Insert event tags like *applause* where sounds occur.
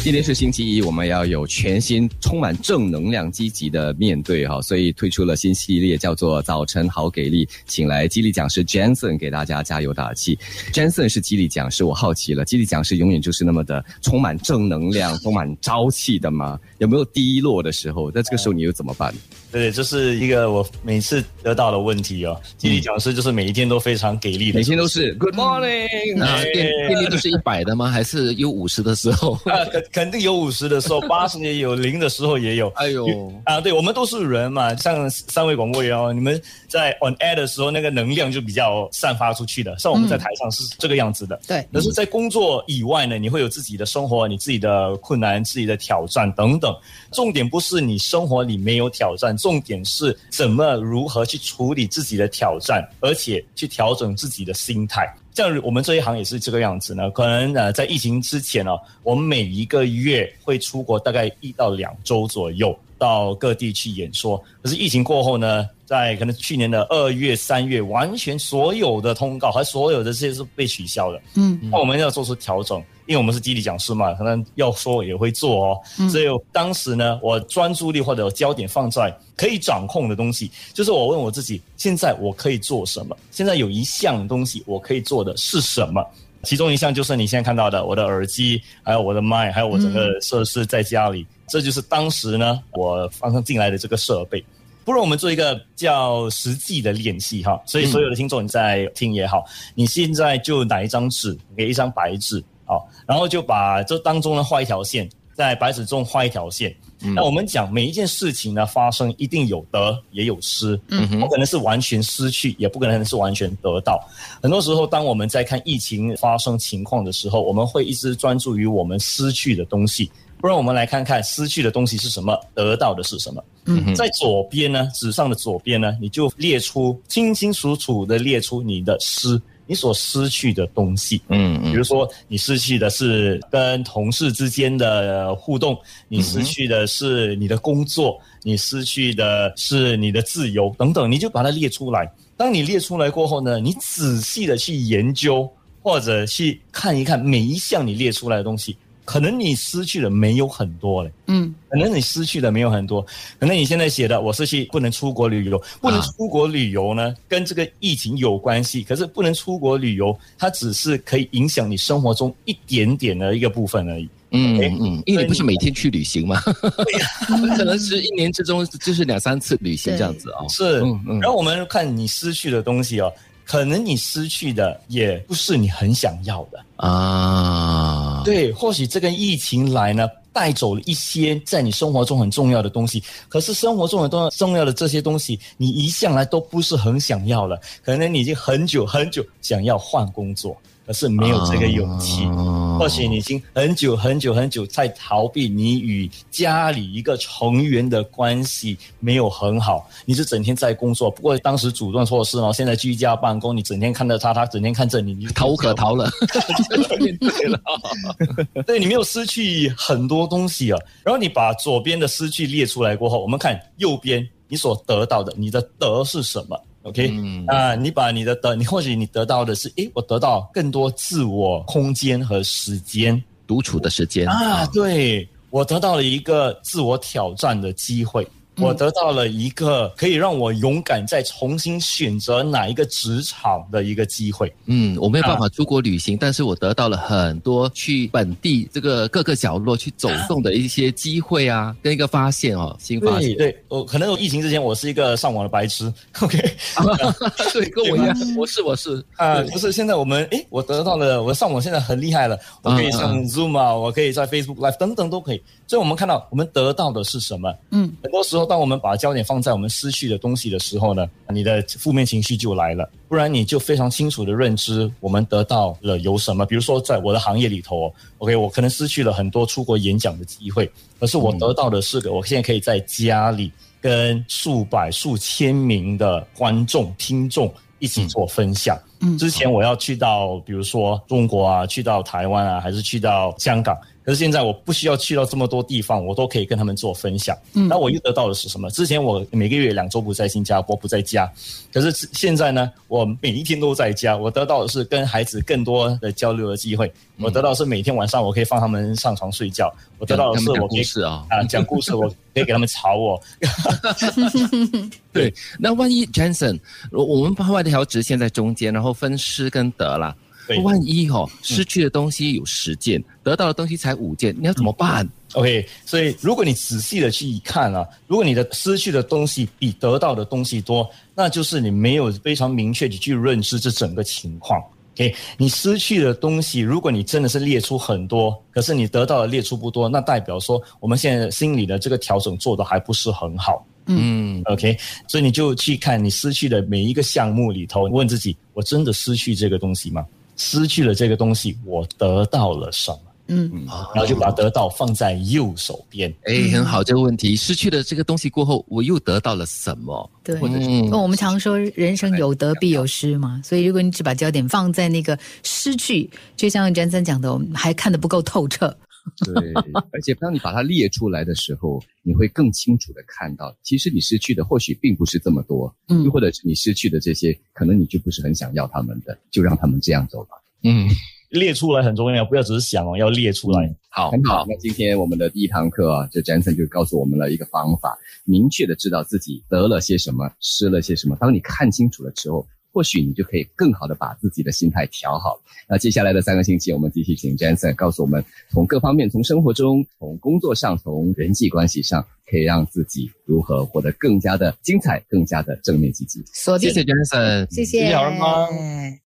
今天是星期一，我们要有全新、充满正能量、积极的面对哈，所以推出了新系列，叫做“早晨好给力”，请来激励讲师 Jensen 给大家加油打气。Jensen 是激励讲师，我好奇了，激励讲师永远就是那么的充满正能量、充满朝气的吗？有没有低落的时候？在这个时候你又怎么办？对，这是一个我每次得到的问题哦。激励讲师就是每一天都非常给力的，每天都是 Good morning。啊，电电力都是一百的吗？还是有五十的时候？*laughs* *laughs* 啊，肯肯定有五十的时候，*laughs* 八十也有，零的时候也有。哎呦，啊，对，我们都是人嘛。像三位广播员哦，你们在 on air 的时候，那个能量就比较散发出去的。像我们在台上是这个样子的。对。但是，在工作以外呢，你会有自己的生活，你自己的困难、自己的挑战等等。重点不是你生活里没有挑战，重点是。怎么如何去处理自己的挑战，而且去调整自己的心态？像我们这一行也是这个样子呢。可能呃，在疫情之前呢，我们每一个月会出国大概一到两周左右，到各地去演说。可是疫情过后呢，在可能去年的二月、三月，完全所有的通告和所有的这些是被取消的。嗯，那我们要做出调整。因为我们是地理讲师嘛，可能要说也会做哦。所以当时呢，我专注力或者焦点放在可以掌控的东西，就是我问我自己：现在我可以做什么？现在有一项东西我可以做的是什么？其中一项就是你现在看到的，我的耳机，还有我的麦，还有我整个设施在家里。这就是当时呢我放上进来的这个设备。不如我们做一个较实际的练习哈。所以所有的听众你在听也好，你现在就拿一张纸，给一张白纸。好，然后就把这当中呢画一条线，在白纸中画一条线。那我们讲每一件事情呢发生，一定有得也有失，嗯，不可能是完全失去，也不可能是完全得到。很多时候，当我们在看疫情发生情况的时候，我们会一直专注于我们失去的东西。不然，我们来看看失去的东西是什么，得到的是什么。嗯，在左边呢，纸上的左边呢，你就列出清清楚楚的列出你的失。你所失去的东西，嗯嗯，比如说你失去的是跟同事之间的互动，你失去的是你的工作，你失去的是你的自由等等，你就把它列出来。当你列出来过后呢，你仔细的去研究或者去看一看每一项你列出来的东西。可能你失去的没有很多嘞，嗯，可能你失去的没有很多，可能你现在写的我是去不能出国旅游，不能出国旅游呢，跟这个疫情有关系。可是不能出国旅游，它只是可以影响你生活中一点点的一个部分而已。嗯嗯，因为你不是每天去旅行吗？对呀，*laughs* 可能是一年之中就是两三次旅行这样子啊。*laughs* 是，然后我们看你失去的东西哦。可能你失去的也不是你很想要的啊。对，或许这个疫情来呢，带走了一些在你生活中很重要的东西。可是生活中很多重要的这些东西，你一向来都不是很想要了。可能你已经很久很久想要换工作。可是没有这个勇气，或许你已经很久很久很久在逃避你与家里一个成员的关系没有很好，你是整天在工作，不过当时主动措施哦，现在居家办公，你整天看着他，他整天看着你，你逃无可逃了，对了，对你没有失去很多东西啊，然后你把左边的失去列出来过后，我们看右边你所得到的，你的得是什么？OK，啊，你把你的得，你或许你得到的是，诶，我得到更多自我空间和时间独处的时间啊，对我得到了一个自我挑战的机会。我得到了一个可以让我勇敢再重新选择哪一个职场的一个机会。嗯，我没有办法出国旅行，但是我得到了很多去本地这个各个角落去走动的一些机会啊，跟一个发现哦，新发现。对，我可能疫情之前我是一个上网的白痴。*laughs* OK，*laughs* 对，跟我一样，我是我是啊，不是。现在我们诶，我得到了，我上网现在很厉害了，我可以上 Zoom 啊，我可以在 Facebook Live 等等都可以。所以我们看到我们得到的是什么？嗯，很多时候。当我们把焦点放在我们失去的东西的时候呢，你的负面情绪就来了。不然你就非常清楚的认知我们得到了有什么。比如说，在我的行业里头，OK，我可能失去了很多出国演讲的机会，可是我得到的是个，我现在可以在家里跟数百、数千名的观众、听众一起做分享。嗯，之前我要去到，比如说中国啊，去到台湾啊，还是去到香港。可是现在我不需要去到这么多地方，我都可以跟他们做分享。那我又得到的是什么？之前我每个月两周不在新加坡，不在家，可是现在呢，我每一天都在家。我得到的是跟孩子更多的交流的机会。我得到是每天晚上我可以放他们上床睡觉。我得到的是我可以啊啊讲故事，我可以给他们吵我。*laughs* *laughs* 对，那万一 Jensen，我们画一条直线在中间，然后分失跟得了。万一哦，失去的东西有十件，得到的东西才五件，你要怎么办？OK，所以如果你仔细的去看啊，如果你的失去的东西比得到的东西多，那就是你没有非常明确的去认识这整个情况。OK，你失去的东西，如果你真的是列出很多，可是你得到的列出不多，那代表说我们现在心里的这个调整做的还不是很好。嗯，OK，所以你就去看你失去的每一个项目里头，问自己：我真的失去这个东西吗？失去了这个东西，我得到了什么？嗯，然后就把得到放在右手边。哎，很好，这个问题，失去了这个东西过后，我又得到了什么？对，嗯，我们常说人生有得必有失嘛，所以如果你只把焦点放在那个失去，就像詹森讲的，我们还看得不够透彻。*laughs* 对，而且当你把它列出来的时候，你会更清楚的看到，其实你失去的或许并不是这么多，嗯，又或者是你失去的这些，可能你就不是很想要他们的，就让他们这样走吧。嗯，列出来很重要，不要只是想哦，要列出来。好，很好。那今天我们的第一堂课啊，这 Jensen 就告诉我们了一个方法，明确的知道自己得了些什么，失了些什么。当你看清楚了之后。或许你就可以更好的把自己的心态调好。那接下来的三个星期，我们继续请 Jensen 告诉我们，从各方面，从生活中，从工作上，从人际关系上，可以让自己如何活得更加的精彩，更加的正面积极。谢谢 Jensen，谢谢。